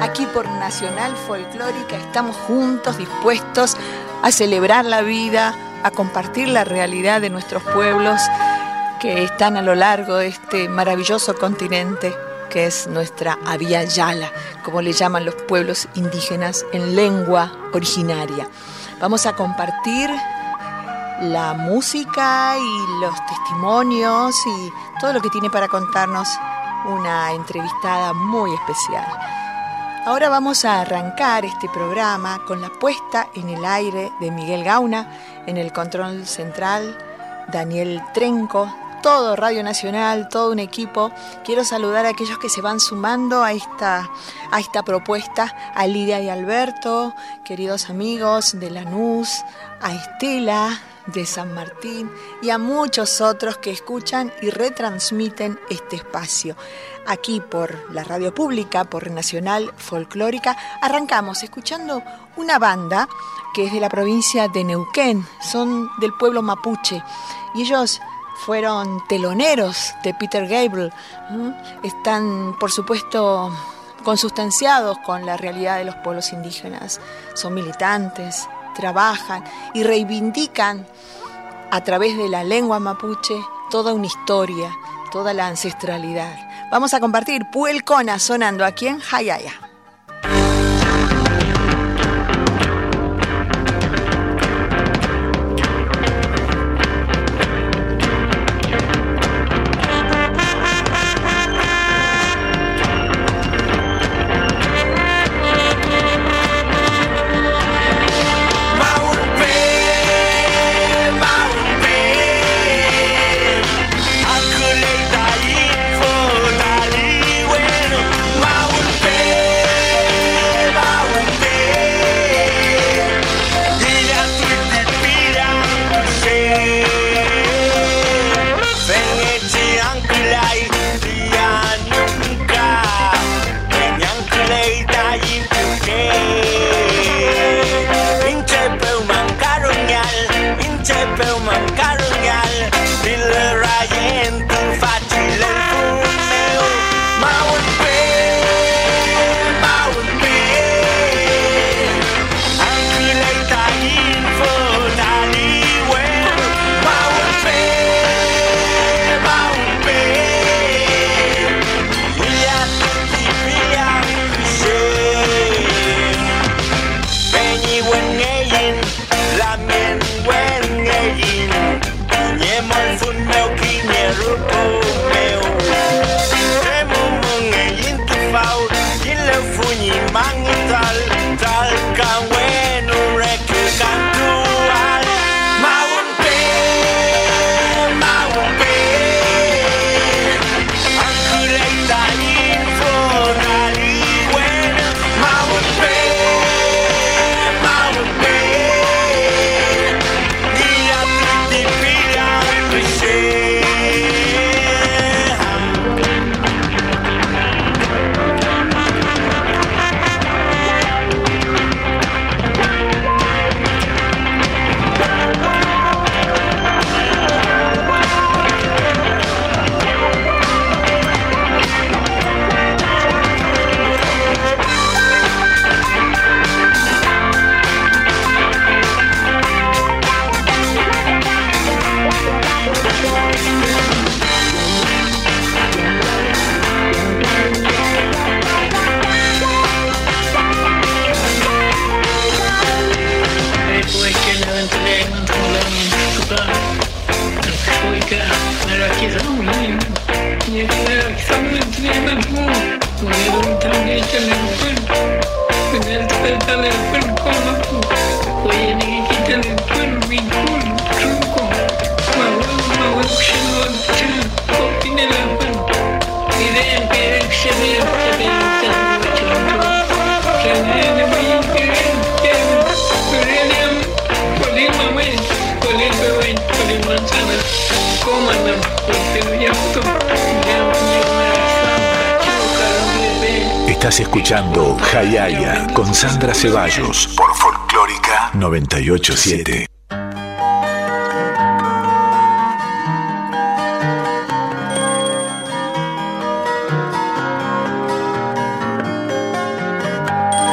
Aquí por Nacional Folclórica. Estamos juntos, dispuestos a celebrar la vida, a compartir la realidad de nuestros pueblos que están a lo largo de este maravilloso continente que es nuestra Yala, como le llaman los pueblos indígenas en lengua originaria. Vamos a compartir la música y los testimonios y todo lo que tiene para contarnos una entrevistada muy especial. Ahora vamos a arrancar este programa con la puesta en el aire de Miguel Gauna, en el control central, Daniel Trenco, todo Radio Nacional, todo un equipo. Quiero saludar a aquellos que se van sumando a esta, a esta propuesta, a Lidia y Alberto, queridos amigos de Lanús, a Estela, de San Martín y a muchos otros que escuchan y retransmiten este espacio. Aquí por la radio pública, por Nacional Folclórica, arrancamos escuchando una banda que es de la provincia de Neuquén, son del pueblo mapuche y ellos fueron teloneros de Peter Gabriel. Están, por supuesto, consustanciados con la realidad de los pueblos indígenas. Son militantes, trabajan y reivindican a través de la lengua mapuche toda una historia, toda la ancestralidad. Vamos a compartir Puelcona sonando aquí en Hayaya. Sandra Ceballos por Folclórica 987.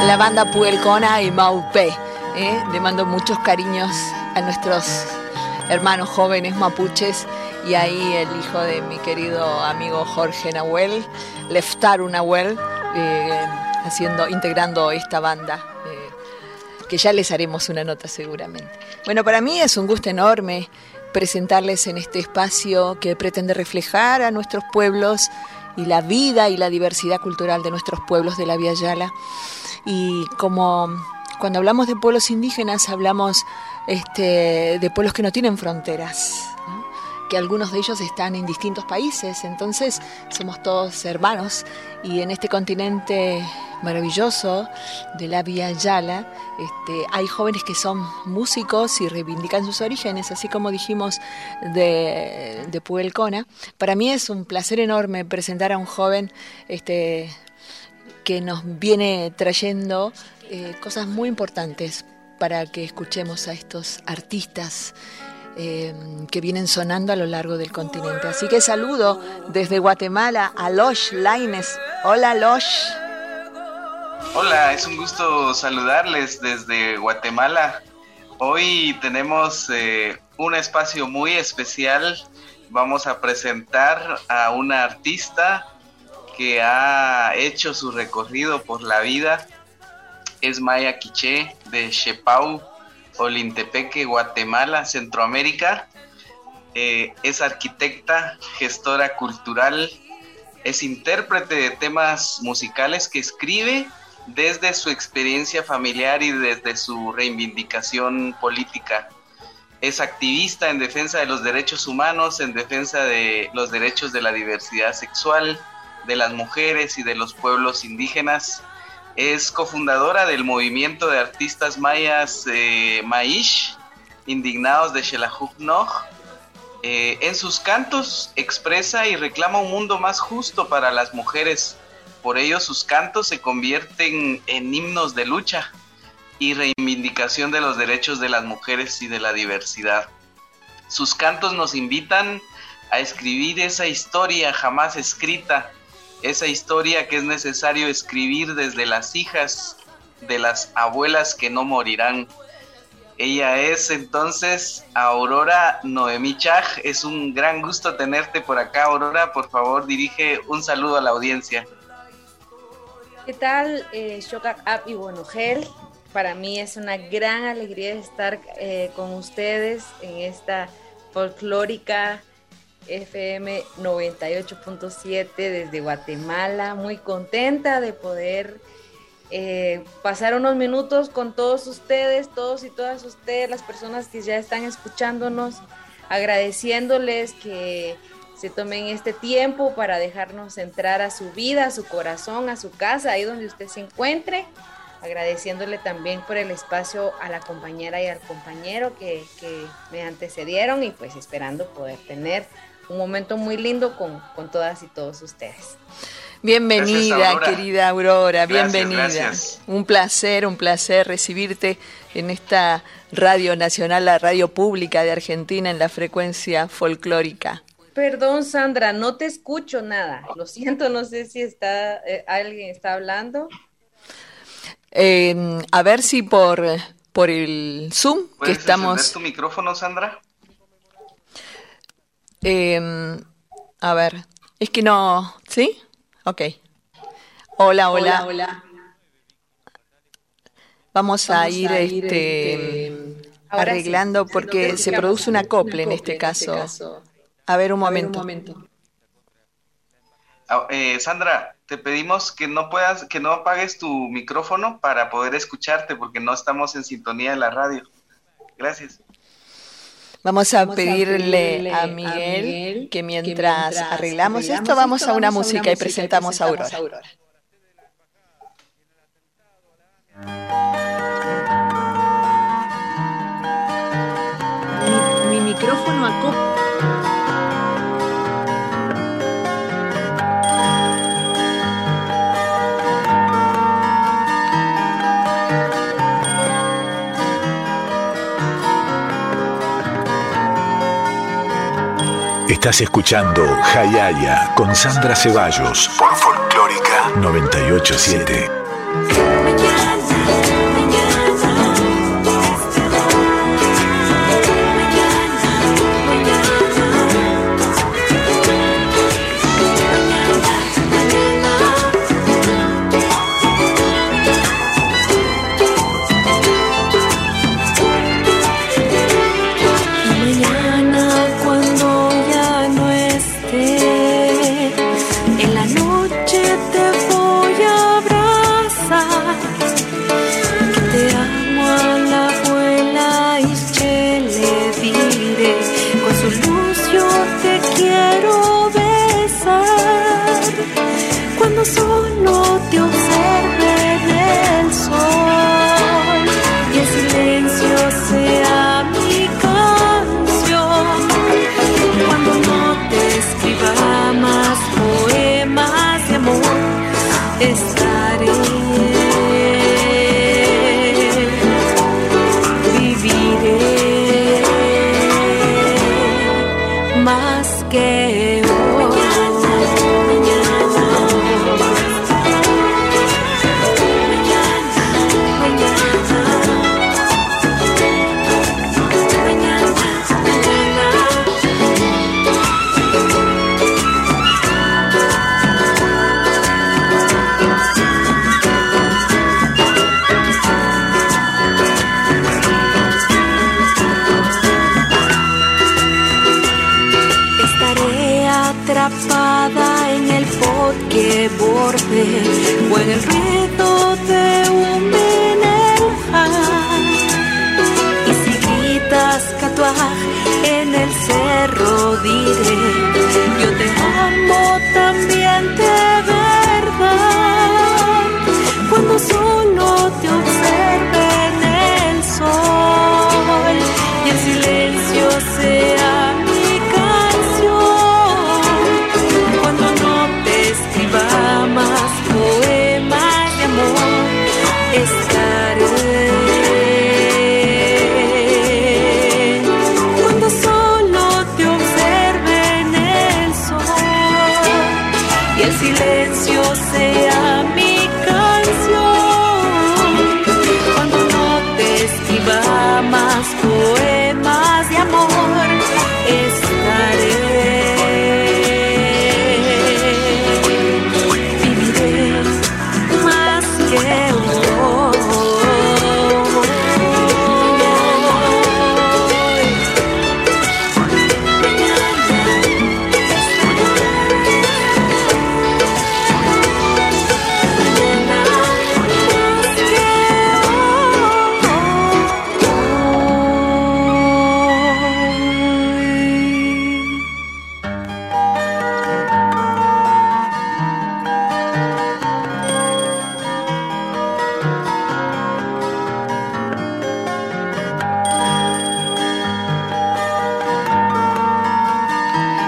La banda Puelcona y Maupé. ¿eh? Le mando muchos cariños a nuestros hermanos jóvenes mapuches y ahí el hijo de mi querido amigo Jorge Nahuel, Leftaru Nahuel, eh, haciendo, integrando esta banda, eh, que ya les haremos una nota seguramente. Bueno, para mí es un gusto enorme presentarles en este espacio que pretende reflejar a nuestros pueblos y la vida y la diversidad cultural de nuestros pueblos de la Vía Yala. Y como cuando hablamos de pueblos indígenas hablamos este, de pueblos que no tienen fronteras, que algunos de ellos están en distintos países, entonces somos todos hermanos y en este continente maravilloso de la Vía Yala este, hay jóvenes que son músicos y reivindican sus orígenes, así como dijimos de, de Puelcona. Para mí es un placer enorme presentar a un joven este, que nos viene trayendo eh, cosas muy importantes para que escuchemos a estos artistas eh, que vienen sonando a lo largo del continente. Así que saludo desde Guatemala a Losh Laines. Hola Losh. Hola, es un gusto saludarles desde Guatemala. Hoy tenemos eh, un espacio muy especial. Vamos a presentar a una artista que ha hecho su recorrido por la vida. Es Maya Quiché de Chepau, Olintepeque, Guatemala, Centroamérica. Eh, es arquitecta, gestora cultural, es intérprete de temas musicales que escribe desde su experiencia familiar y desde su reivindicación política. Es activista en defensa de los derechos humanos, en defensa de los derechos de la diversidad sexual, de las mujeres y de los pueblos indígenas. Es cofundadora del movimiento de artistas mayas eh, Maish, indignados de Xelajuc eh, en sus cantos expresa y reclama un mundo más justo para las mujeres. Por ello sus cantos se convierten en himnos de lucha y reivindicación de los derechos de las mujeres y de la diversidad. Sus cantos nos invitan a escribir esa historia jamás escrita esa historia que es necesario escribir desde las hijas de las abuelas que no morirán. Ella es entonces Aurora Noemí Chaj. Es un gran gusto tenerte por acá, Aurora. Por favor, dirige un saludo a la audiencia. ¿Qué tal, eh, Shokak y Gel? Para mí es una gran alegría estar eh, con ustedes en esta folclórica FM 98.7 desde Guatemala. Muy contenta de poder eh, pasar unos minutos con todos ustedes, todos y todas ustedes, las personas que ya están escuchándonos, agradeciéndoles que se tomen este tiempo para dejarnos entrar a su vida, a su corazón, a su casa, ahí donde usted se encuentre. Agradeciéndole también por el espacio a la compañera y al compañero que, que me antecedieron y pues esperando poder tener un momento muy lindo con, todas y todos ustedes. Bienvenida, querida Aurora, bienvenida. Un placer, un placer recibirte en esta Radio Nacional, la radio pública de Argentina, en la frecuencia folclórica. Perdón, Sandra, no te escucho nada. Lo siento, no sé si está eh, alguien está hablando. Em, a ver si por, por el Zoom que estamos. tu micrófono, Sandra? Em, a ver, es que no, ¿sí? Ok. Hola, hola. hola, Vamos, a ir, este, este arreglando porque se produce una acople en este, este caso. A ver un momento. Ah, eh, Sandra, te pedimos que no puedas, que no apagues tu micrófono para poder escucharte porque no estamos en sintonía en la radio. Gracias. Vamos a, pedirle, a, Miguel que mientras, arreglamos, esto, vamos a una, música, y presentamos, a Aurora. Mi, mi micrófono acopla. Estás escuchando Hayaya con Sandra Ceballos por Folclórica 987.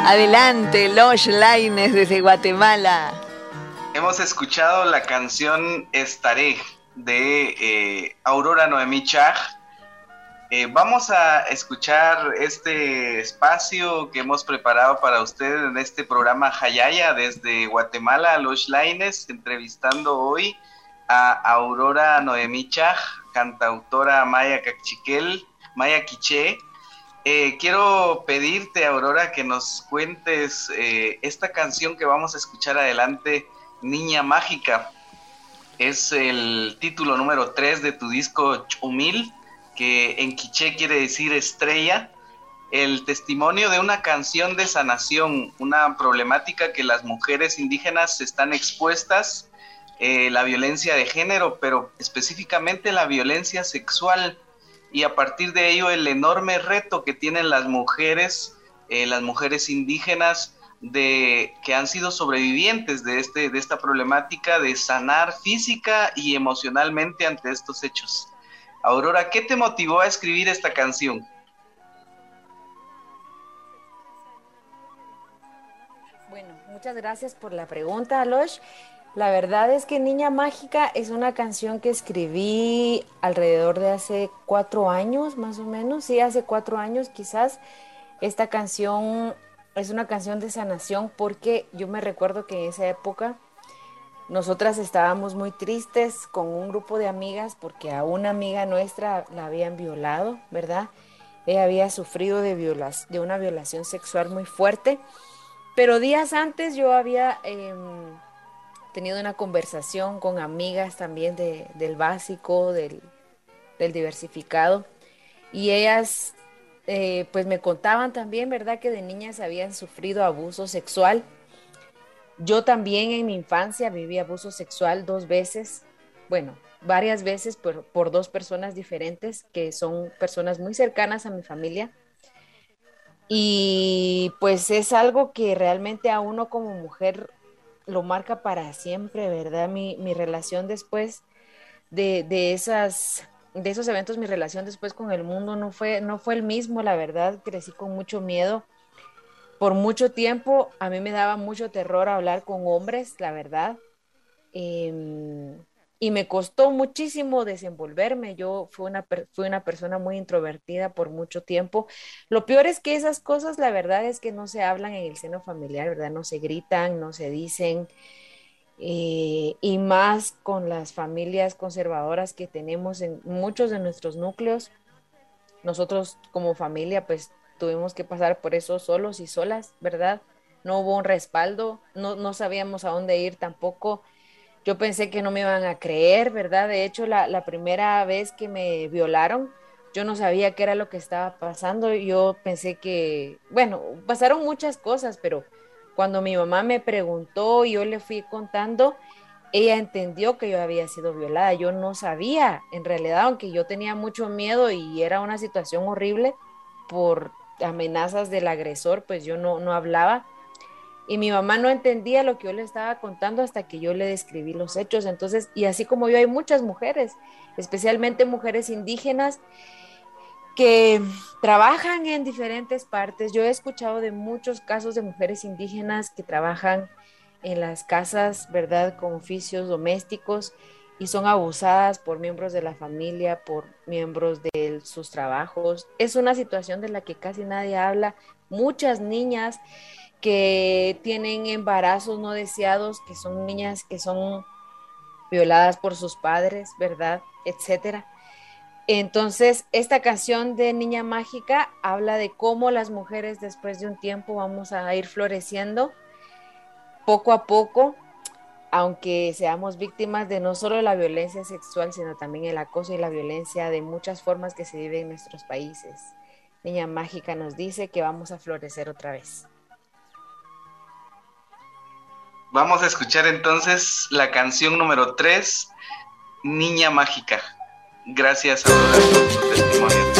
Adelante, Los Laines desde Guatemala. Hemos escuchado la canción Estaré de eh, Aurora Noemí Chag. Eh, vamos a escuchar este espacio que hemos preparado para ustedes en este programa Hayaya desde Guatemala, Los Laines, entrevistando hoy a Aurora Noemí Chag, cantautora maya cachiquel, maya quiché, eh, quiero pedirte, Aurora, que nos cuentes eh, esta canción que vamos a escuchar adelante, Niña Mágica. Es el título número 3 de tu disco Chumil, que en quiché quiere decir estrella. El testimonio de una canción de sanación, una problemática que las mujeres indígenas están expuestas, eh, la violencia de género, pero específicamente la violencia sexual y a partir de ello el enorme reto que tienen las mujeres, eh, las mujeres indígenas, de que han sido sobrevivientes de este de esta problemática de sanar física y emocionalmente ante estos hechos. Aurora, ¿qué te motivó a escribir esta canción? Bueno, muchas gracias por la pregunta, Alosh. La verdad es que Niña Mágica es una canción que escribí alrededor de hace cuatro años, más o menos. Sí, hace cuatro años quizás. Esta canción es una canción de sanación porque yo me recuerdo que en esa época nosotras estábamos muy tristes con un grupo de amigas porque a una amiga nuestra la habían violado, ¿verdad? Ella había sufrido de, de una violación sexual muy fuerte, pero días antes yo había em, tenido una conversación con amigas también del básico, del, diversificado, y ellas eh, pues me contaban también, ¿verdad? Que de niñas habían sufrido abuso sexual yo también en mi infancia viví abuso sexual dos veces, bueno, varias veces por, dos personas diferentes que son personas muy cercanas a mi familia. Y pues es algo que realmente a uno como mujer lo marca para siempre, ¿verdad? Mi, relación después de, de, esas, de esos eventos, mi relación después con el mundo no fue, no fue el mismo, la verdad, crecí con mucho miedo por mucho tiempo a mí me daba mucho terror hablar con hombres, la verdad. Em, y me costó muchísimo desenvolverme. Yo fui una, fui una persona muy introvertida por mucho tiempo. Lo peor es que esas cosas, la verdad es que no se hablan en el seno familiar, ¿verdad? No se gritan, no se dicen. Eh, y más con las familias conservadoras que tenemos en muchos de nuestros núcleos. Nosotros como familia, pues tuvimos que pasar por eso solos y solas, ¿verdad? No hubo un respaldo, no, no sabíamos a dónde ir tampoco. Yo pensé que no me iban a creer, ¿verdad? De hecho, la, primera vez que me violaron, yo no sabía qué era lo que estaba pasando. Yo pensé que, bueno, pasaron muchas cosas, pero cuando mi mamá me preguntó y yo le fui contando, ella entendió que yo había sido violada. Yo no sabía, en realidad, aunque yo tenía mucho miedo y era una situación horrible por amenazas del agresor, pues yo no, no hablaba. Y mi mamá no entendía lo que yo le estaba contando hasta que yo le describí los hechos. Entonces, y así como yo hay muchas mujeres, especialmente mujeres indígenas, que trabajan en diferentes partes. Yo he escuchado de muchos casos de mujeres indígenas que trabajan en las casas, ¿verdad?, con oficios domésticos y son abusadas por miembros de la familia, por miembros de sus trabajos. Es una situación de la que casi nadie habla. Muchas niñas que tienen embarazos no deseados, que son niñas que son violadas por sus padres, ¿verdad? Etcétera. Entonces, esta canción de Niña Mágica habla de cómo las mujeres después de un tiempo vamos a ir floreciendo poco a poco aunque seamos víctimas de no solo la violencia sexual, sino también el acoso y la violencia de muchas formas que se viven en nuestros países. Niña Mágica nos dice que vamos a florecer otra vez. Vamos a escuchar entonces la canción número 3, Niña Mágica. Gracias a todas por su testimonio.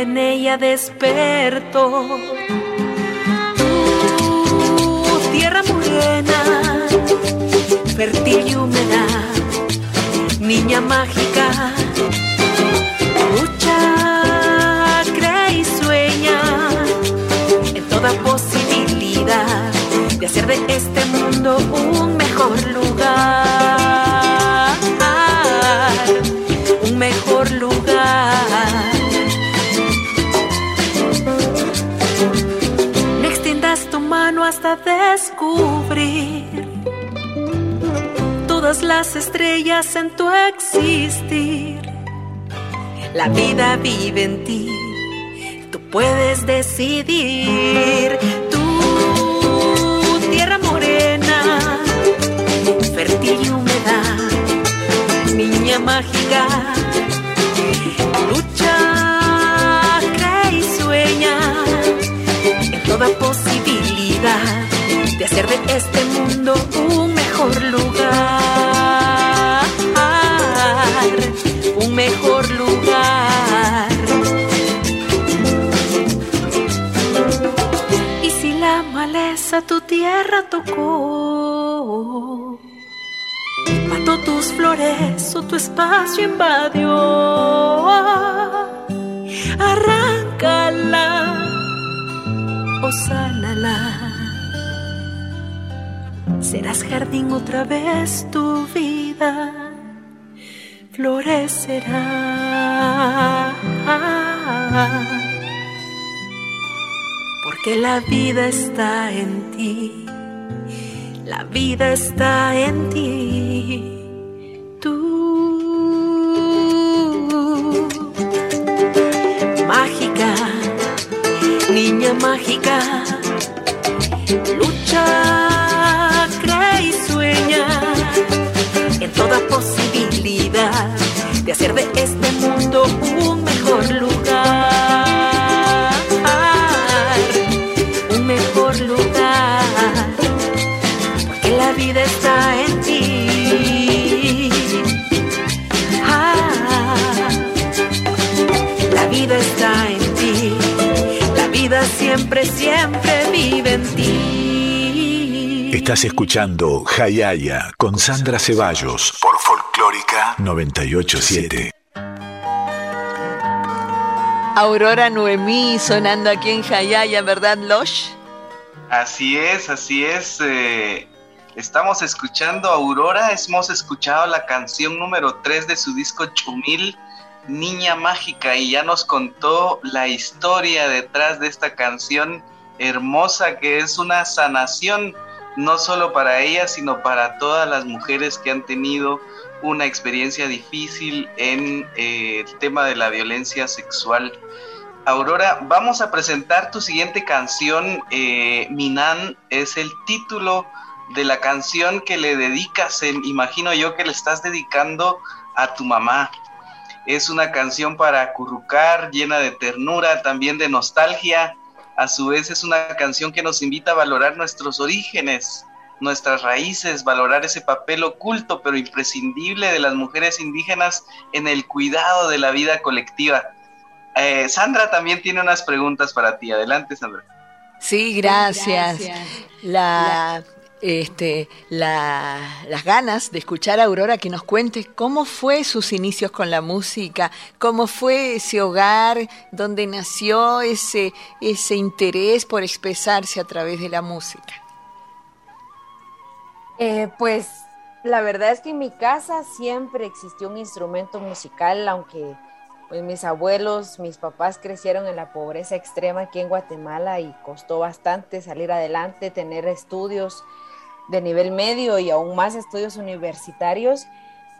En ella desperto. Tu tierra morena, fértil y húmeda, niña mágica, lucha, cree y sueña en toda posibilidad de hacer de este mundo un descubrir todas las estrellas en tu existir. La vida vive en ti, tú puedes decidir. Tú, tierra morena, fértil y humedad, niña mágica, lucha, cree y sueña en toda posibilidad de hacer de este mundo un mejor lugar. Un mejor lugar. Y si la maleza tu tierra tocó, mató tus flores o tu espacio invadió, arráncala o sánala serás jardín otra vez, tu vida florecerá. Porque la vida está en ti, la vida está en ti. Siempre, siempre vive en ti. Estás escuchando Jayaya con Sandra Ceballos por Folclórica 987. Aurora Noemí sonando aquí en Jayaya, ¿verdad, Losh? Así es, así es. Eh, estamos escuchando Aurora, hemos escuchado la canción número 3 de su disco Chumil, Niña Mágica, y ya nos contó la historia detrás de esta canción hermosa que es una sanación no solo para ella, sino para todas las mujeres que han tenido una experiencia difícil en eh, el tema de la violencia sexual. Aurora, vamos a presentar tu siguiente canción, eh, Minan, es el título de la canción que le dedicas, imagino yo que le estás dedicando a tu mamá. Es una canción para acurrucar, llena de ternura, también de nostalgia, a su vez es una canción que nos invita a valorar nuestros orígenes, nuestras raíces, valorar ese papel oculto pero imprescindible de las mujeres indígenas en el cuidado de la vida colectiva. Eh, Sandra también tiene unas preguntas para ti. Adelante, Sandra. Sí, gracias. La este, las ganas de escuchar a Aurora que nos cuente cómo fue sus inicios con la música, cómo fue ese hogar donde nació ese, ese interés por expresarse a través de la música. Eh, pues la verdad es que en mi casa siempre existió un instrumento musical, aunque pues mis abuelos, mis papás crecieron en la pobreza extrema aquí en Guatemala y costó bastante salir adelante, tener estudios de nivel medio y aún más estudios universitarios,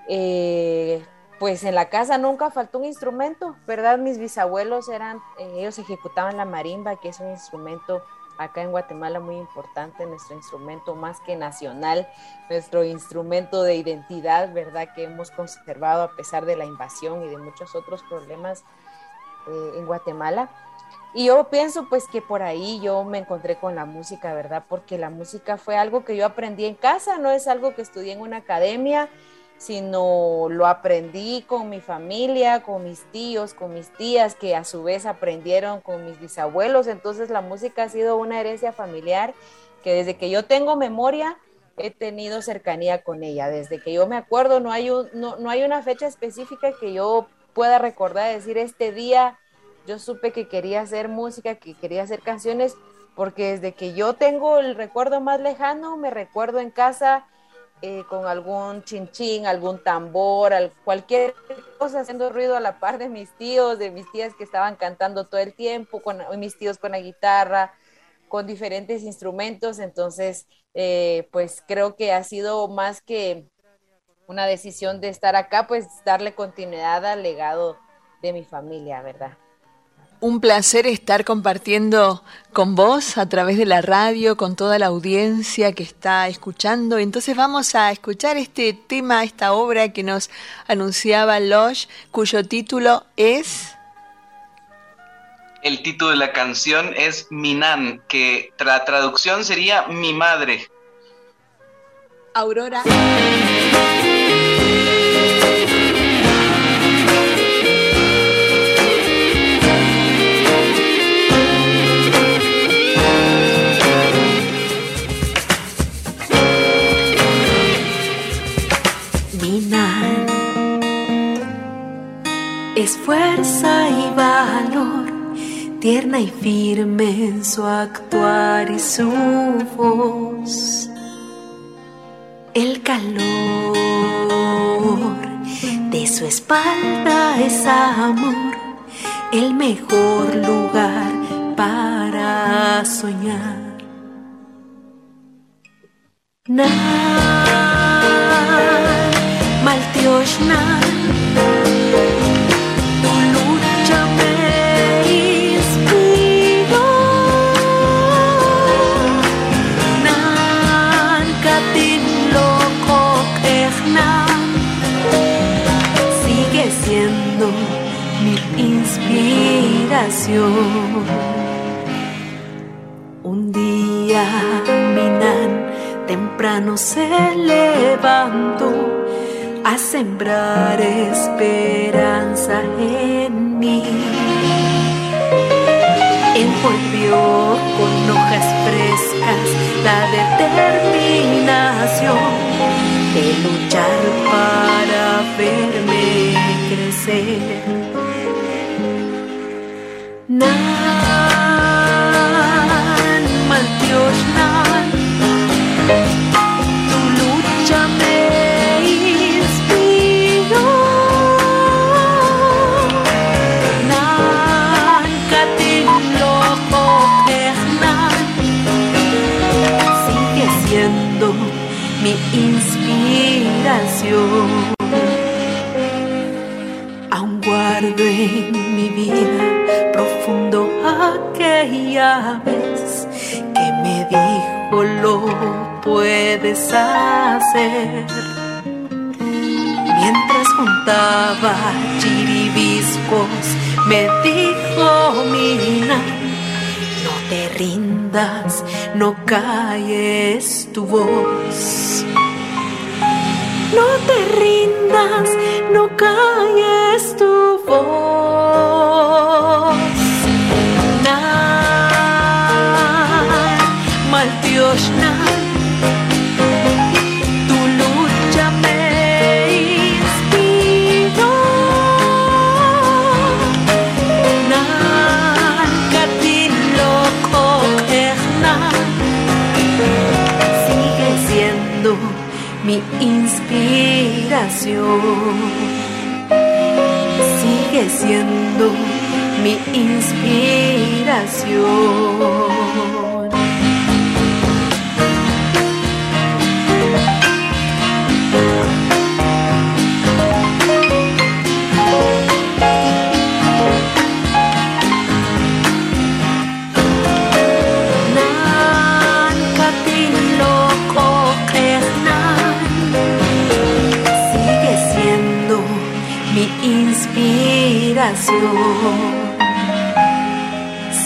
eh, pues en la casa nunca faltó un instrumento, ¿verdad? Mis bisabuelos eran, eh, ellos ejecutaban la marimba, que es un instrumento acá en Guatemala muy importante, nuestro instrumento más que nacional, nuestro instrumento de identidad, ¿verdad? Que hemos conservado a pesar de la invasión y de muchos otros problemas eh, en Guatemala. Y yo pienso pues que por ahí yo me encontré con la música, ¿verdad? Porque la música fue algo que yo aprendí en casa, no es algo que estudié en una academia, sino lo aprendí con mi familia, con mis tíos, con mis tías, que a su vez aprendieron con mis bisabuelos. Entonces la música ha sido una herencia familiar que desde que yo tengo memoria he tenido cercanía con ella. Desde que yo me acuerdo, no hay, no, no hay una fecha específica que yo pueda recordar, decir, este día yo supe que quería hacer música, que quería hacer canciones, porque desde que yo tengo el recuerdo más lejano, me recuerdo en casa eh, con algún chinchín, algún tambor, cualquier cosa haciendo ruido a la par de mis tíos, de mis tías que estaban cantando todo el tiempo, con mis tíos con la guitarra, con diferentes instrumentos. Entonces, eh, pues creo que ha sido más que una decisión de estar acá, pues darle continuidad al legado de mi familia, ¿verdad? Un placer estar compartiendo con vos a través de la radio, con toda la audiencia que está escuchando. Entonces vamos a escuchar este tema, esta obra que nos anunciaba Losh, cuyo título es... El título de la canción es Minan, que la traducción sería Mi Madre. Aurora. Fuerza y valor, tierna y firme en su actuar y su voz. El calor de su espalda es amor, el mejor lugar para soñar. Na, Maltioshna. Un día Minan temprano se levantó a sembrar esperanza en mí. Envolvió con hojas frescas la determinación de luchar que me dijo lo puedes hacer. Mientras juntaba chiribiscos, me dijo Mina, no te rindas, no calles tu voz. No te rindas, no calles tu voz. Mi inspiración. Sigue siendo mi inspiración.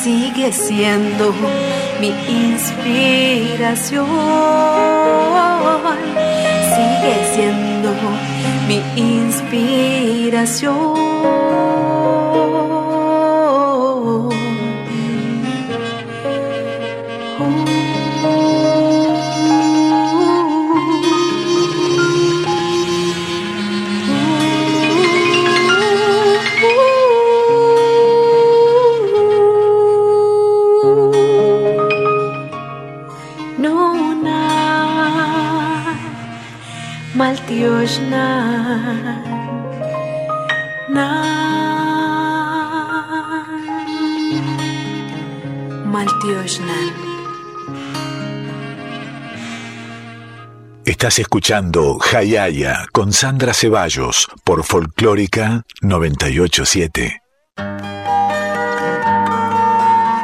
Sigue siendo mi inspiración, sigue siendo mi inspiración. Estás escuchando Hayaya con Sandra Ceballos por Folclórica 987.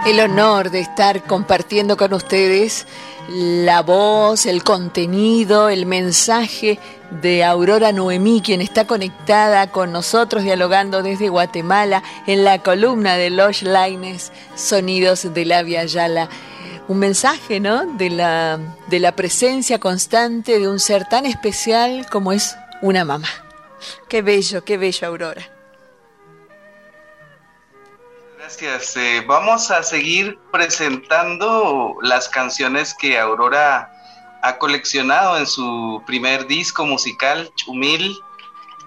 El honor de estar compartiendo con ustedes la voz, el contenido, el mensaje de Aurora Noemí, quien está conectada con nosotros dialogando desde Guatemala en la columna de Los Laines, Sonidos de la Via Yala. Un mensaje, ¿no? De la, de la presencia constante de un ser tan especial como es una mamá. Qué bello, qué bello, Aurora. Gracias. Eh, vamos a seguir presentando las canciones que Aurora ha coleccionado en su primer disco musical, Chumil,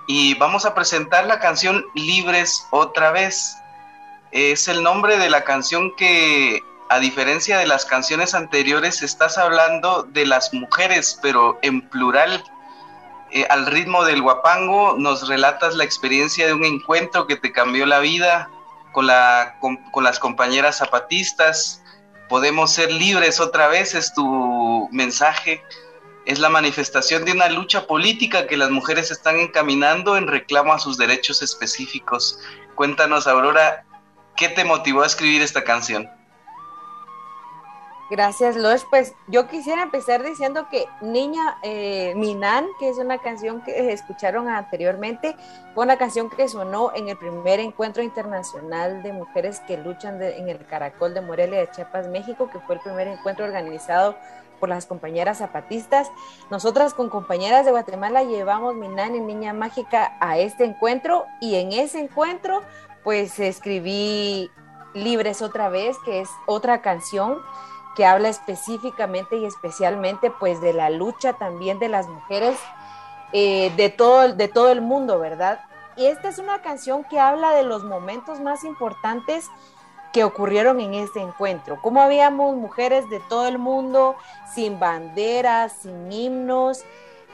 y vamos a presentar la canción Libres otra vez. Es el nombre de la canción que, a diferencia de las canciones anteriores, estás hablando de las mujeres, pero en plural. Eh, al ritmo del guapango nos relatas la experiencia de un encuentro que te cambió la vida, con, la, con, las compañeras zapatistas, podemos ser libres otra vez, es tu mensaje, es la manifestación de una lucha política que las mujeres están encaminando en reclamo a sus derechos específicos. Cuéntanos, Aurora, ¿qué te motivó a escribir esta canción? Gracias, Losh. Pues yo quisiera empezar diciendo que Niña eh, Minan, que es una canción que escucharon anteriormente, fue una canción que sonó en el primer encuentro internacional de mujeres que luchan en el Caracol de Morelia de Chiapas, México, que fue el primer encuentro organizado por las compañeras zapatistas. Nosotras con compañeras de Guatemala llevamos Minan y Niña Mágica a este encuentro y en ese encuentro pues escribí Libres otra vez, que es otra canción que habla específicamente y especialmente pues de la lucha también de las mujeres eh, de, todo, de todo el mundo, ¿verdad? Y esta es una canción que habla de los momentos más importantes que ocurrieron en este encuentro. Cómo habíamos mujeres de todo el mundo, sin banderas, sin himnos,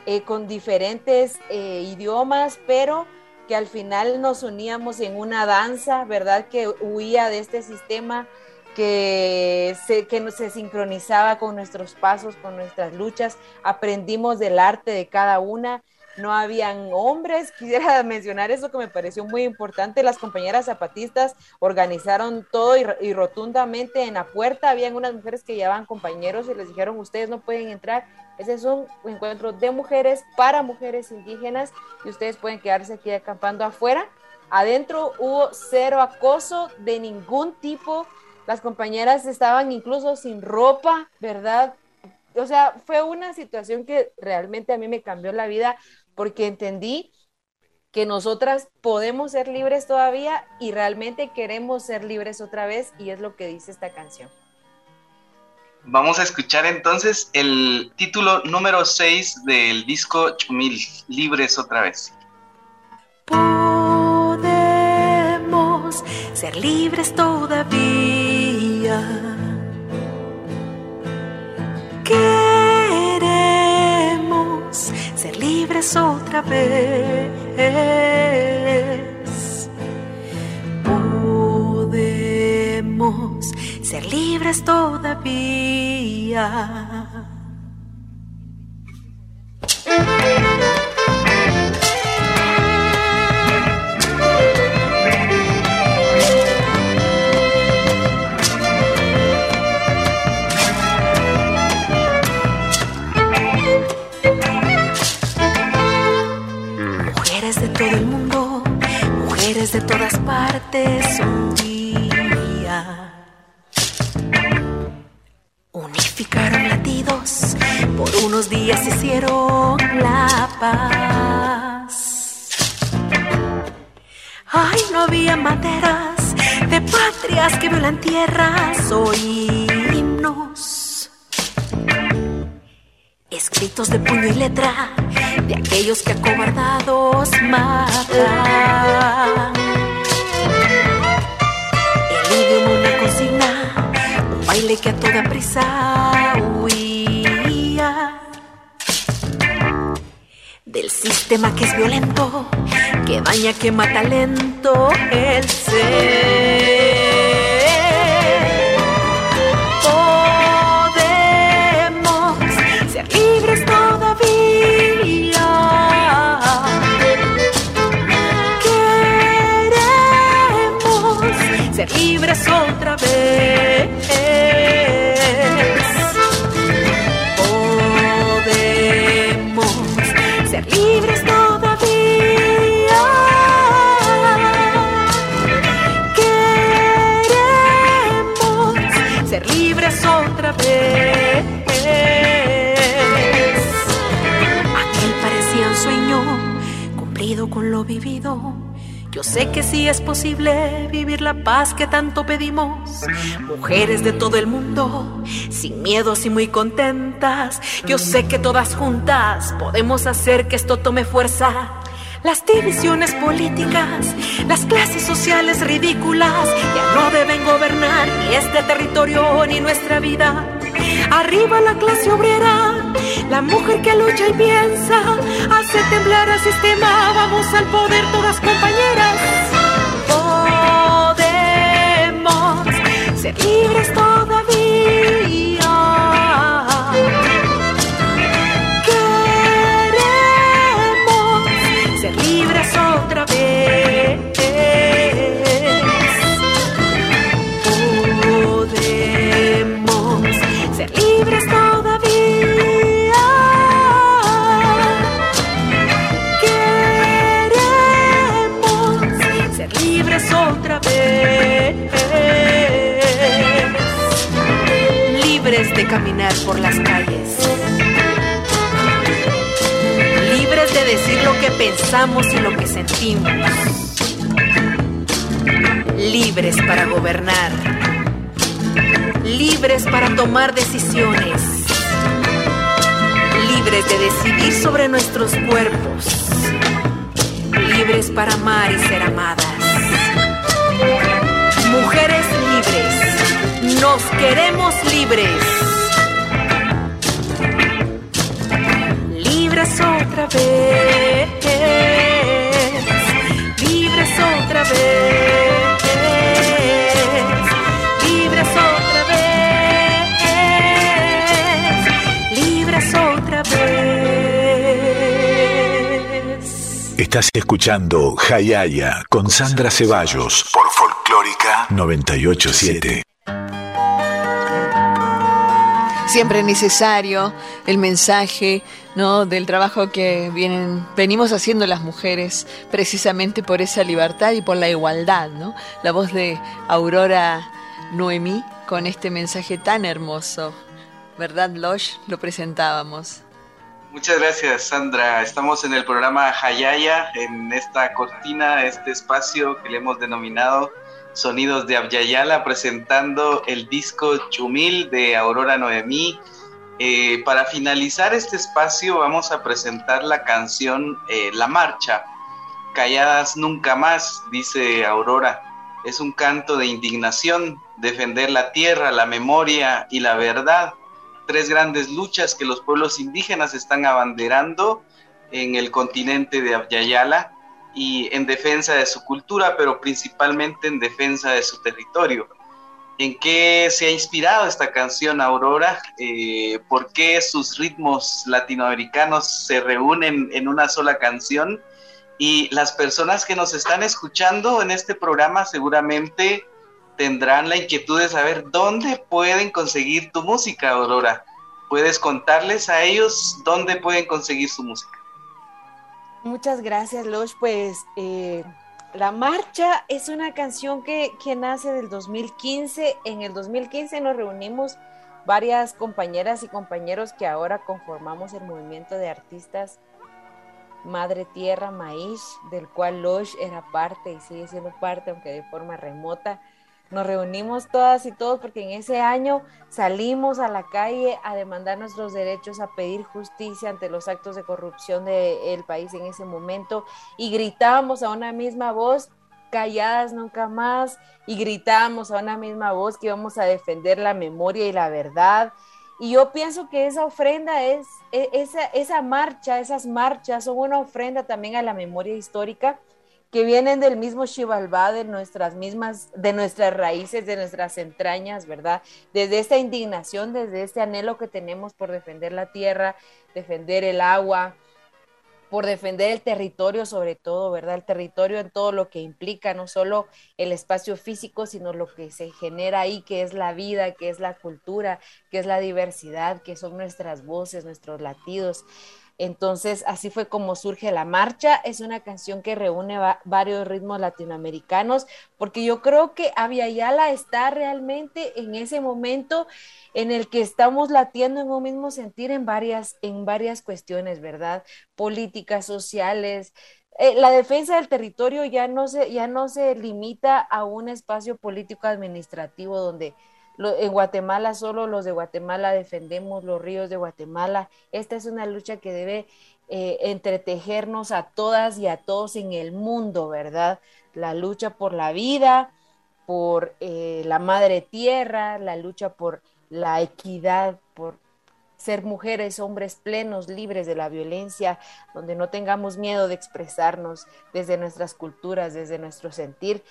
eh, con diferentes eh, idiomas, pero que al final nos uníamos en una danza, ¿verdad? Que huía de este sistema que se, que se sincronizaba con nuestros pasos, con nuestras luchas, aprendimos del arte de cada una, no habían hombres, quisiera mencionar eso que me pareció muy importante, las compañeras zapatistas organizaron todo y, rotundamente en la puerta, habían unas mujeres que llevaban compañeros y les dijeron, ustedes no pueden entrar, ese es un encuentro de mujeres para mujeres indígenas y ustedes pueden quedarse aquí acampando afuera. Adentro hubo cero acoso de ningún tipo, las compañeras estaban incluso sin ropa, ¿verdad? O sea, fue una situación que realmente a mí me cambió la vida porque entendí que nosotras podemos ser libres todavía y realmente queremos ser libres otra vez y es lo que dice esta canción. Vamos a escuchar entonces el título número 6 del disco Chumil, Libres otra vez. Ser libres todavía Queremos ser libres otra vez. Podemos ser libres todavía. Mujeres de todas partes un día. Unificaron latidos, por unos días hicieron la paz. Ay, no había banderas de patrias que violan tierras o himnos. Escritos de puño y letra de aquellos que acobardados matan. Idioma una consigna, un baile que a toda prisa huía. Del sistema que es violento, que daña, que mata lento el ser. Sé que sí es posible vivir la paz que tanto pedimos. Mujeres de todo el mundo, sin miedos y muy contentas. Yo sé que todas juntas podemos hacer que esto tome fuerza. Las divisiones políticas, las clases sociales ridículas ya no deben gobernar ni este territorio ni nuestra vida. Arriba la clase obrera, la mujer que lucha y piensa, hace temblar al sistema, vamos al poder todas compañeras. Podemos ser libres todavía. De caminar por las calles. Libres de decir lo que pensamos y lo que sentimos. Libres para gobernar. Libres para tomar decisiones. Libres de decidir sobre nuestros cuerpos. Libres para amar y ser amadas. Mujeres libres. Nos queremos libres. Libres otra vez. Libres otra vez. Libres otra vez. Libres otra vez. Estás escuchando Jayaya con Sandra Ceballos por Folclórica 987 siempre necesario el mensaje ¿no? del trabajo que venimos haciendo las mujeres precisamente por esa libertad y por la igualdad. ¿no? La voz de Aurora Noemí con este mensaje tan hermoso. ¿Verdad, Losh? Lo presentábamos. Muchas gracias, Sandra. Estamos en el programa Hayaya, en esta cortina, este espacio que le hemos denominado Sonidos de Abyayala presentando el disco Chumil de Aurora Noemí. Eh, para finalizar este espacio vamos a presentar la canción eh, La Marcha. Calladas nunca más, dice Aurora. Es un canto de indignación, defender la tierra, la memoria y la verdad. Tres grandes luchas que los pueblos indígenas están abanderando en el continente de Abyayala y en defensa de su cultura, pero principalmente en defensa de su territorio. ¿En qué se ha inspirado esta canción Aurora? Eh, ¿Por qué sus ritmos latinoamericanos se reúnen en una sola canción? Y las personas que nos están escuchando en este programa seguramente tendrán la inquietud de saber dónde pueden conseguir tu música, Aurora. ¿Puedes contarles a ellos dónde pueden conseguir su música? Muchas gracias, Losh. Pues eh, La Marcha es una canción que, que, nace del 2015. En el 2015 nos reunimos varias compañeras y compañeros que ahora conformamos el movimiento de artistas Madre Tierra Maíz, del cual Losh era parte y sigue siendo parte, aunque de forma remota nos reunimos todas y todos porque en ese año salimos a la calle a demandar nuestros derechos, a pedir justicia ante los actos de corrupción del país en ese momento. Y gritábamos a una misma voz, calladas nunca más, y gritábamos a una misma voz que íbamos a defender la memoria y la verdad. Y yo pienso que esa ofrenda es, e, esa, esa marcha, esas marchas son una ofrenda también a la memoria histórica que vienen del mismo Shivalba, de nuestras mismas, de nuestras raíces, de nuestras entrañas, ¿verdad? Desde esta indignación, desde este anhelo que tenemos por defender la tierra, defender el agua, por defender el territorio sobre todo, ¿verdad? El territorio en todo lo que implica, no solo el espacio físico, sino lo que se genera ahí, que es la vida, que es la cultura, que es la diversidad, que son nuestras voces, nuestros latidos. Entonces, así fue como surge la marcha. Es una canción que reúne varios ritmos latinoamericanos, porque yo creo que Aviala está realmente en ese momento en el que estamos latiendo en un mismo sentir en varias, en varias cuestiones, ¿verdad? Políticas, sociales, eh, la defensa del territorio ya no, se, ya no se limita a un espacio político administrativo donde en Guatemala solo los de Guatemala defendemos los ríos de Guatemala. Esta es una lucha que debe eh, entretejernos a todas y a todos en el mundo, ¿verdad? La lucha por la vida, por eh, la madre tierra, la lucha por la equidad, por ser mujeres, hombres plenos, libres de la violencia, donde no tengamos miedo de expresarnos desde nuestras culturas, desde nuestro sentir.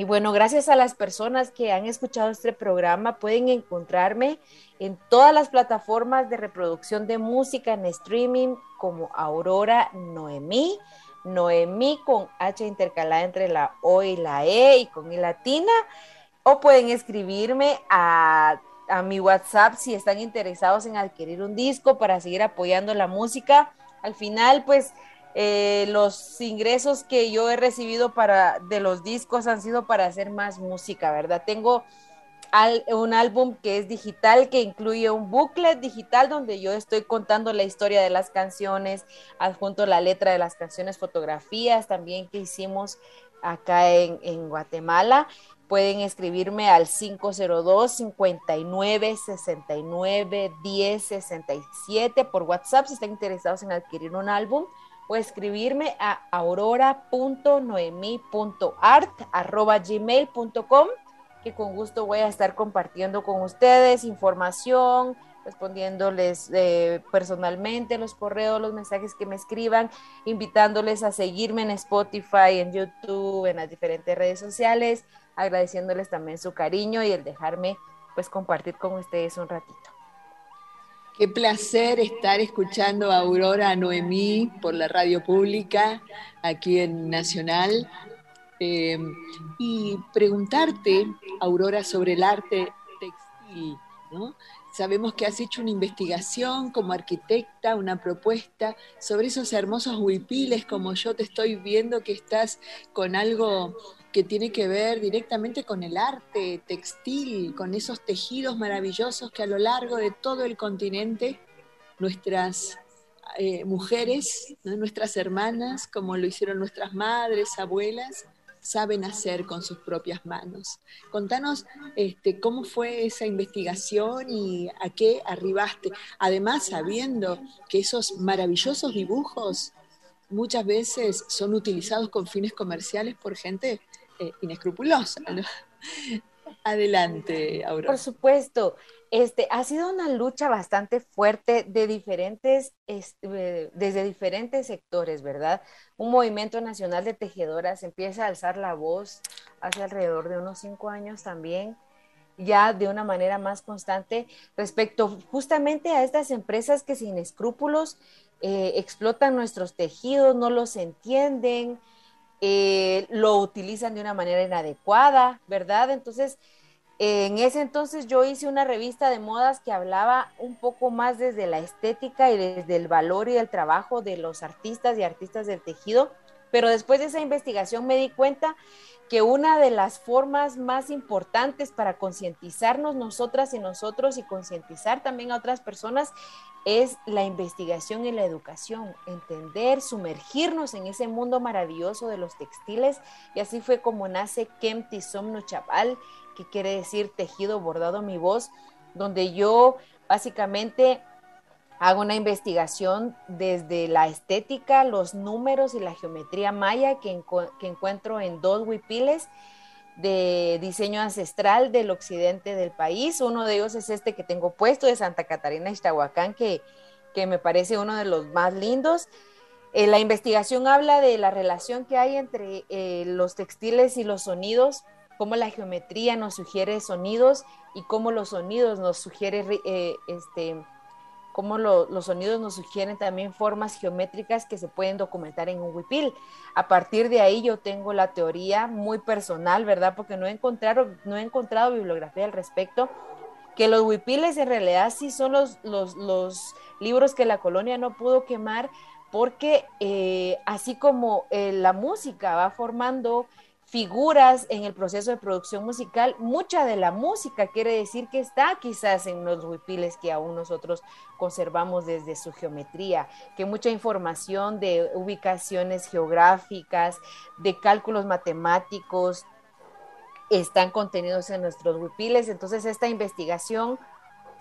Y bueno, gracias a las personas que han escuchado este programa, pueden encontrarme en todas las plataformas de reproducción de música en streaming como Aurora Noemí, Noemí con H intercalada entre la O y la E y con I latina, o pueden escribirme a a mi WhatsApp si están interesados en adquirir un disco para seguir apoyando la música. Al final, pues eh, los ingresos que yo he recibido para de los discos han sido para hacer más música, ¿verdad? Tengo un álbum que es digital, que incluye un booklet digital donde yo estoy contando la historia de las canciones, adjunto la letra de las canciones, fotografías también que hicimos acá en, en Guatemala pueden escribirme al 502 59 69 10 67 por WhatsApp si están interesados en adquirir un álbum o escribirme a aurora.noemi.art@gmail.com que con gusto voy a estar compartiendo con ustedes información, respondiéndoles eh, personalmente los correos, los mensajes que me escriban, invitándoles a seguirme en Spotify, en YouTube, en las diferentes redes sociales agradeciéndoles también su cariño y el dejarme pues compartir con ustedes un ratito. Qué placer estar escuchando a Aurora Noemí por la radio pública aquí en Nacional eh, y preguntarte, Aurora, sobre el arte textil. Sabemos que has hecho una investigación como arquitecta, una propuesta sobre esos hermosos huipiles, como yo te estoy viendo que estás con algo que tiene que ver directamente con el arte textil, con esos tejidos maravillosos que a lo largo de todo el continente nuestras eh, mujeres, nuestras hermanas, como lo hicieron nuestras madres, abuelas, saben hacer con sus propias manos. Contanos este, cómo fue esa investigación y a qué arribaste, además sabiendo que esos maravillosos dibujos muchas veces son utilizados con fines comerciales por gente eh, inescrupulosa. Adelante, Aurora. Por supuesto, este, ha sido una lucha bastante fuerte de diferentes, este, desde diferentes sectores, ¿verdad? Un movimiento nacional de tejedoras empieza a alzar la voz hace alrededor de unos cinco años también, ya de una manera más constante respecto justamente a estas empresas que sin escrúpulos eh, explotan nuestros tejidos, no los entienden, eh, lo utilizan de una manera inadecuada, ¿verdad? Entonces, en ese entonces yo hice una revista de modas que hablaba un poco más desde la estética y desde el valor y el trabajo de los artistas y artistas del tejido, pero después de esa investigación me di cuenta que una de las formas más importantes para concientizarnos nosotras y nosotros y concientizar también a otras personas es la investigación y la educación, entender, sumergirnos en ese mundo maravilloso de los textiles. Y así fue como nace Kemti Somno Chaval, que quiere decir tejido bordado mi voz, donde yo básicamente hago una investigación desde la estética, los números y la geometría maya que, encuentro en dos huipiles de diseño ancestral del occidente del país. Uno de ellos es este que tengo puesto de Santa Catarina, Ixtahuacán, que, que me parece uno de los más lindos. Eh, la investigación habla de la relación que hay entre eh, los textiles y los sonidos, cómo la geometría nos sugiere sonidos y cómo los sonidos nos sugiere eh, este, cómo los sonidos nos sugieren también formas geométricas que se pueden documentar en un huipil. A partir de ahí yo tengo la teoría muy personal, ¿verdad? Porque no he encontrado, no he encontrado bibliografía al respecto, que los huipiles en realidad sí son los, los, libros que la colonia no pudo quemar, porque eh, así como eh, la música va formando figuras en el proceso de producción musical, mucha de la música quiere decir que está quizás en los huipiles que aún nosotros conservamos desde su geometría, que mucha información de ubicaciones geográficas, de cálculos matemáticos, están contenidos en nuestros huipiles. Entonces esta investigación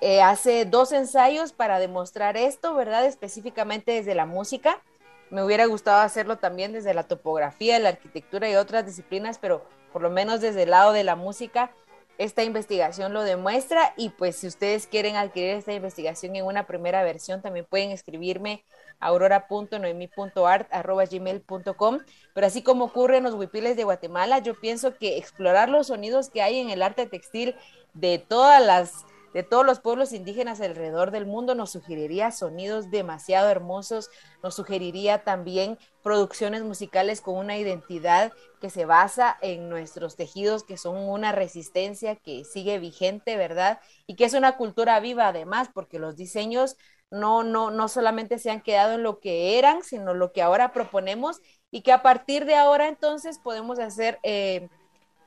eh, hace dos ensayos para demostrar esto, ¿verdad? Específicamente desde la música me hubiera gustado hacerlo también desde la topografía, la arquitectura y otras disciplinas, pero por lo menos desde el lado de la música, esta investigación lo demuestra. Y pues si ustedes quieren adquirir esta investigación en una primera versión, también pueden escribirme aurora.noemi.art.gmail.com, pero así como ocurre en los huipiles de Guatemala, yo pienso que explorar los sonidos que hay en el arte textil de todas las de todos los pueblos indígenas alrededor del mundo, nos sugeriría sonidos demasiado hermosos, nos sugeriría también producciones musicales con una identidad que se basa en nuestros tejidos, que son una resistencia que sigue vigente, ¿verdad? Y que es una cultura viva además, porque los diseños no, no, no solamente se han quedado en lo que eran, sino lo que ahora proponemos y que a partir de ahora entonces podemos hacer eh,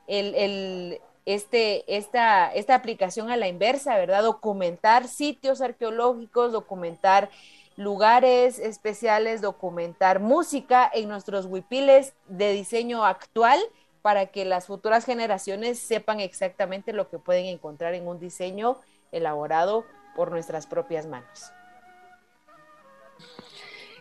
el este, esta, esta aplicación a la inversa, ¿verdad? Documentar sitios arqueológicos, documentar lugares especiales, documentar música en nuestros huipiles de diseño actual para que las futuras generaciones sepan exactamente lo que pueden encontrar en un diseño elaborado por nuestras propias manos.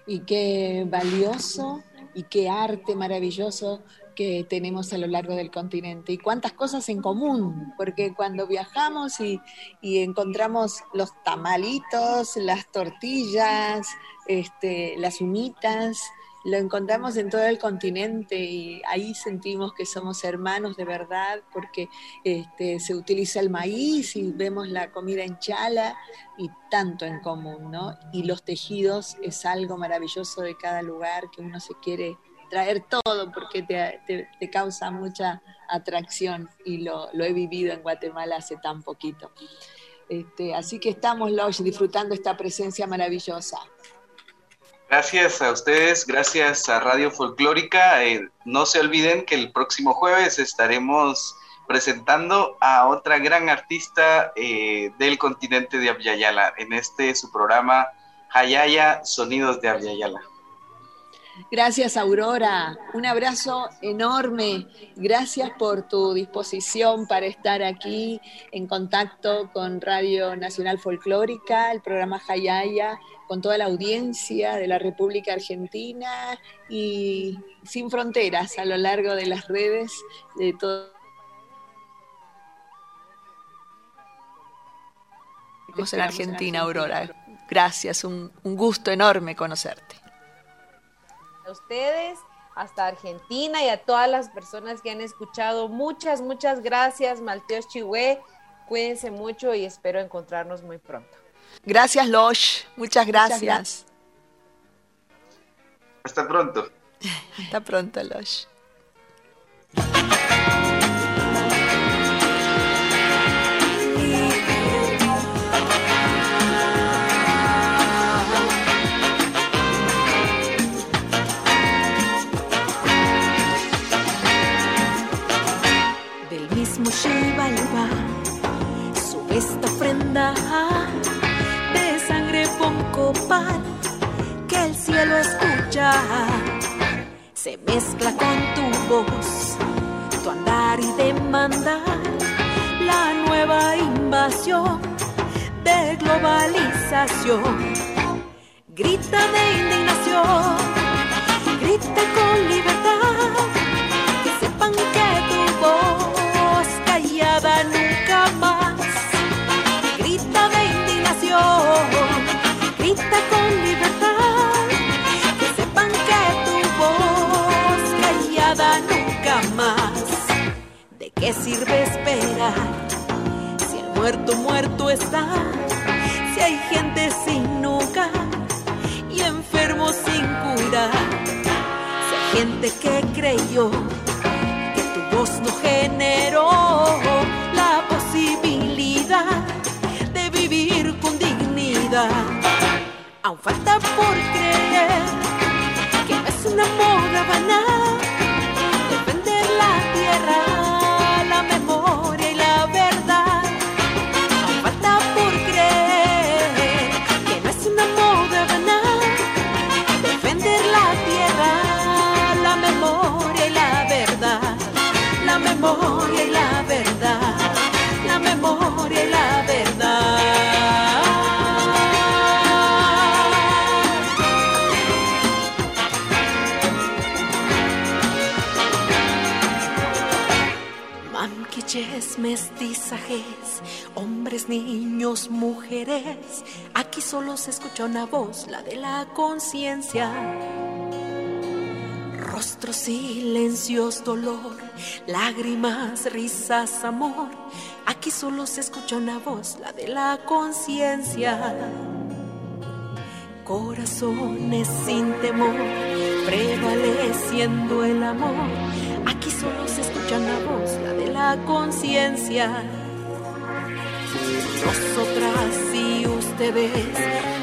Y qué valioso y qué arte maravilloso que tenemos a lo largo del continente y cuántas cosas en común, porque cuando viajamos y, encontramos los tamalitos, las tortillas, este, las humitas, lo encontramos en todo el continente y ahí sentimos que somos hermanos de verdad porque este, se utiliza el maíz y vemos la comida en chala y tanto en común, ¿no? Y los tejidos es algo maravilloso de cada lugar que uno se quiere traer todo porque te, causa mucha atracción y lo, he vivido en Guatemala hace tan poquito. Este, así que estamos, Lodge, disfrutando esta presencia maravillosa. Gracias a ustedes, gracias a Radio Folclórica. Eh, no se olviden que el próximo jueves estaremos presentando a otra gran artista eh, del continente de Abyayala en este su programa Hayaya Sonidos de Abyayala. Gracias, Aurora. Un abrazo enorme. Gracias por tu disposición para estar aquí en contacto con Radio Nacional Folclórica, el programa Jayaya, con toda la audiencia de la República Argentina y sin fronteras a lo largo de las redes de todo. en Argentina, Aurora. Gracias, un gusto enorme conocerte a ustedes, hasta Argentina y a todas las personas que han escuchado. Muchas, muchas gracias, Malteos Chihué. Cuídense mucho y espero encontrarnos muy pronto. Gracias, Losh. Muchas gracias. Hasta pronto. Hasta pronto, Losh. Se mezcla con tu voz, tu andar y demandar la nueva invasión de globalización. Grita de indignación, grita con libertad, que sepan que tu voz nunca más. Grita de indignación, grita con libertad. Qué sirve esperar? Si el muerto muerto está, si hay gente sin hogar y enfermos sin curar, si hay gente que creyó que tu voz no generó de vivir con dignidad. Aún falta por creer que no es una moda banal defender la noches, hombres, niños, mujeres. Aquí solo se escucha una voz, la de la conciencia. Rostros, silencios, dolor, lágrimas, risas, amor. Aquí solo se escucha una voz, la de la conciencia. Corazones sin temor, prevaleciendo el amor. Aquí solo se escucha una voz, la de la conciencia. Nosotras y ustedes,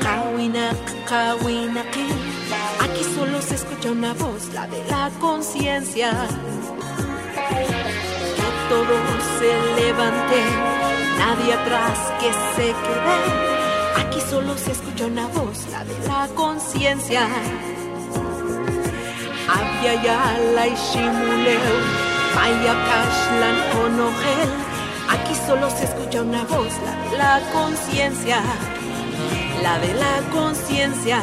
Kawina, Kawina, Aquí solo se escucha una voz, la de la conciencia. Que todos se levanten, nadie atrás que se quede Aquí solo se escucha una voz, la de la conciencia. Abya ya la ishimuleu, maya kashlan onogel. Aquí solo se escucha una voz, la de la conciencia. La de la conciencia.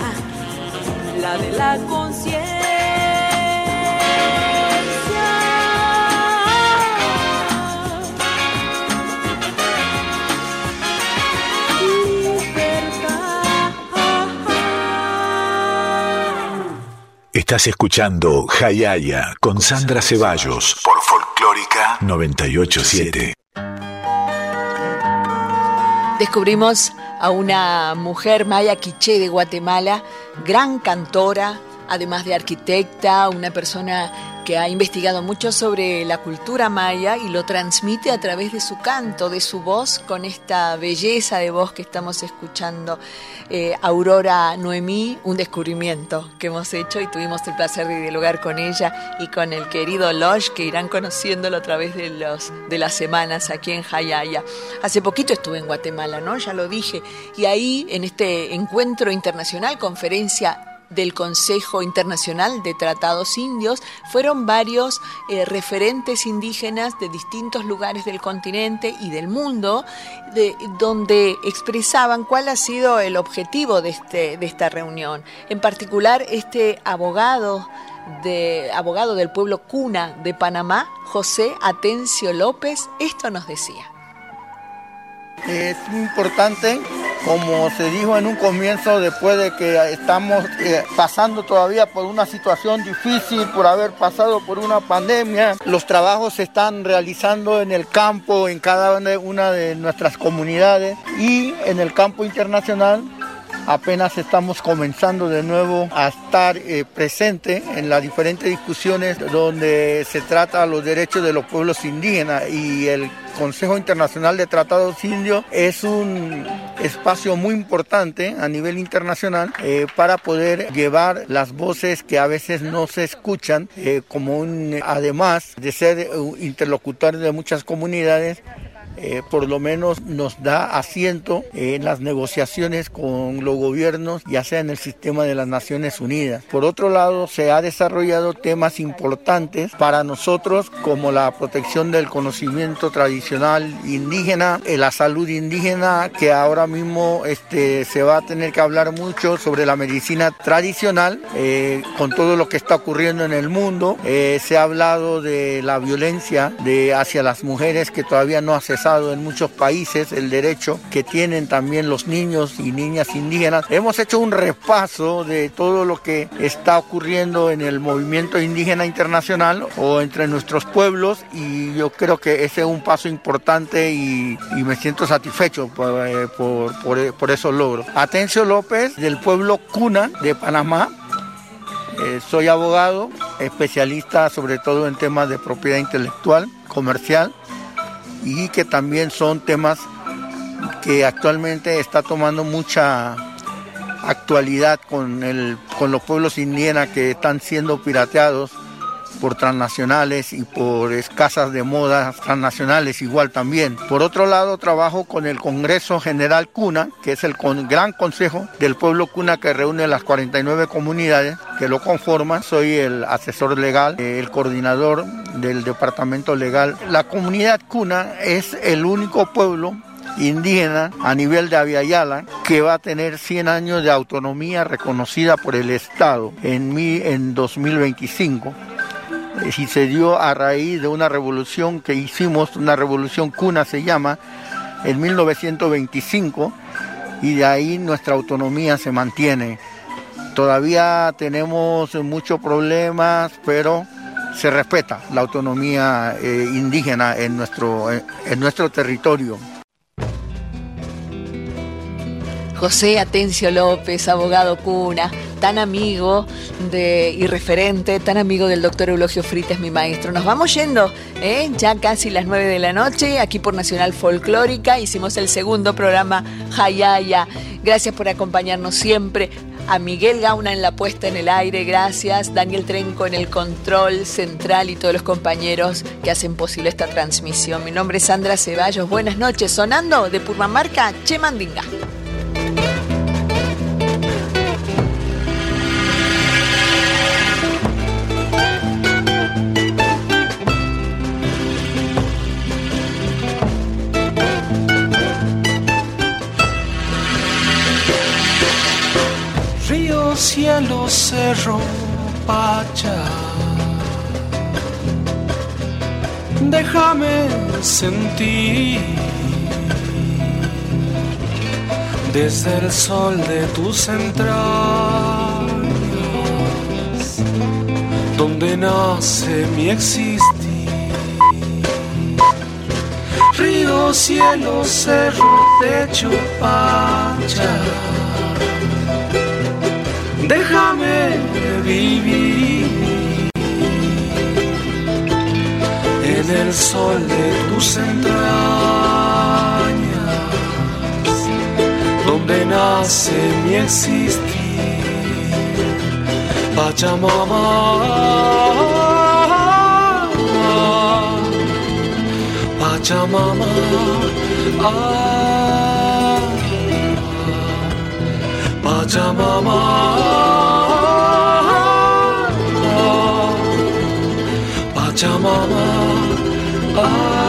La de la conciencia. Estás escuchando Hayaya con Sandra Ceballos por Folclórica 987. Descubrimos a una mujer maya quiché de Guatemala, gran cantora, además de arquitecta, una persona que ha investigado mucho sobre la cultura maya y lo transmite a través de su canto, de su voz, con esta belleza de voz que estamos escuchando. Eh, Aurora Noemí, un descubrimiento que hemos hecho y tuvimos el placer de dialogar con ella y con el querido Losh, que irán conociéndolo a través de, los, de las semanas aquí en Jayaya. Hace poquito estuve en Guatemala, ¿no? Ya lo dije. Y ahí, en este encuentro internacional, conferencia del Consejo Internacional de Tratados Indios fueron varios eh, referentes indígenas de distintos lugares del continente y del mundo, de, donde expresaban cuál ha sido el objetivo de, este, de esta reunión. En particular, este abogado, de, abogado del pueblo cuna de Panamá, José Atencio López, esto nos decía. Es importante, como se dijo en un comienzo, después de que estamos eh, pasando todavía por una situación difícil, por haber pasado por una pandemia, los trabajos se están realizando en el campo, en cada una de nuestras comunidades y en el campo internacional apenas estamos comenzando de nuevo a estar eh, presente en las diferentes discusiones donde se trata los derechos de los pueblos indígenas y el Consejo Internacional de Tratados Indios es un espacio muy importante a nivel internacional eh, para poder llevar las voces que a veces no se escuchan, eh, como un, además de ser interlocutores de muchas comunidades, eh, por lo menos nos da asiento en las negociaciones con los gobiernos, ya sea en el sistema de las Naciones Unidas. Por otro lado, se ha desarrollado temas importantes para nosotros como la protección del conocimiento tradicional indígena, eh, la salud indígena, que ahora mismo este, se va a tener que hablar mucho sobre la medicina tradicional, eh, con todo lo que está ocurriendo en el mundo. se ha hablado de la violencia hacia las mujeres que todavía no ha cesado en muchos países el derecho que tienen también los niños y niñas indígenas. Hemos hecho un repaso de todo lo que está ocurriendo en el movimiento indígena internacional o entre nuestros pueblos y yo creo que ese es un paso importante y, me siento satisfecho por, eh, por, por, esos logros. Atencio López del pueblo Cuna de Panamá. Eh, soy abogado, especialista sobre todo en temas de propiedad intelectual, comercial y que también son temas que actualmente está tomando mucha actualidad con, el, con los pueblos indígenas que están siendo pirateados por transnacionales y por escasas de moda transnacionales igual también. Por otro lado, trabajo con el Congreso General Cuna, que es el gran consejo del pueblo Cuna que reúne las 49 comunidades que lo conforman. Soy el asesor legal, el coordinador del departamento legal. La comunidad Cuna es el único pueblo indígena a nivel de Aviala que va a tener 100 años de autonomía reconocida por el Estado en, mi, en 2025 y se dio a raíz de una revolución que hicimos, una revolución cuna se llama, en 1925 y de ahí nuestra autonomía se mantiene. Todavía tenemos muchos problemas, pero se respeta la autonomía eh, indígena en nuestro, en nuestro territorio. José Atencio López, abogado cuna, tan amigo de, y referente, tan amigo del doctor Eulogio Frites, mi maestro. Nos vamos yendo, ¿eh? ya casi las 9 de la noche, aquí por Nacional Folclórica. Hicimos el segundo programa Hayaya. Gracias por acompañarnos siempre. A Miguel Gauna en la puesta en el aire, gracias. Daniel Trenco en el control central y todos los compañeros que hacen posible esta transmisión. Mi nombre es Sandra Ceballos. Buenas noches. Sonando de Purmamarca, Chemandinga. Cielo, cerro, pacha. Déjame sentir desde el sol de tus entrañas, donde nace mi existir. Río, cielo, cerro, techo, pacha déjame vivir en el sol de tus entrañas, donde nace mi existir. Pachamama, Pachamama, Pachamama. Pachamama. Ah.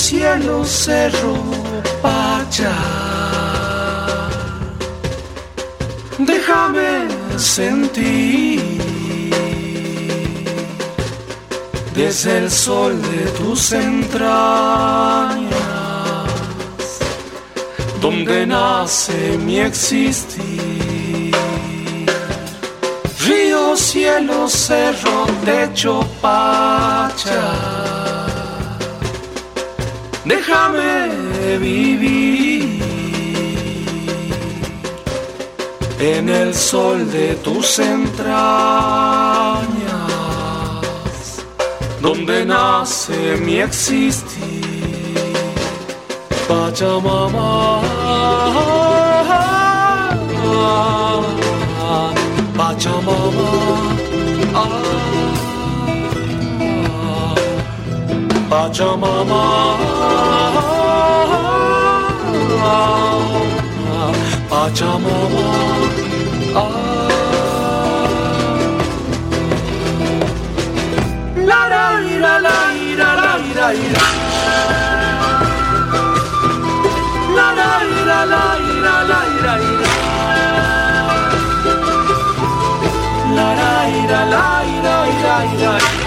Cielo, cerro, pacha. Déjame sentir desde el sol de tus entrañas, donde nace mi existir. Río, cielo, cerro, techo, pacha. Déjame vivir en el sol de tus entrañas donde nace mi existir. Pachamama, Pachamama, Pachamama. La la la ira, la ira, ira. La la ira, la ira, la ira, ira. La la ira, la ira, ira, ira.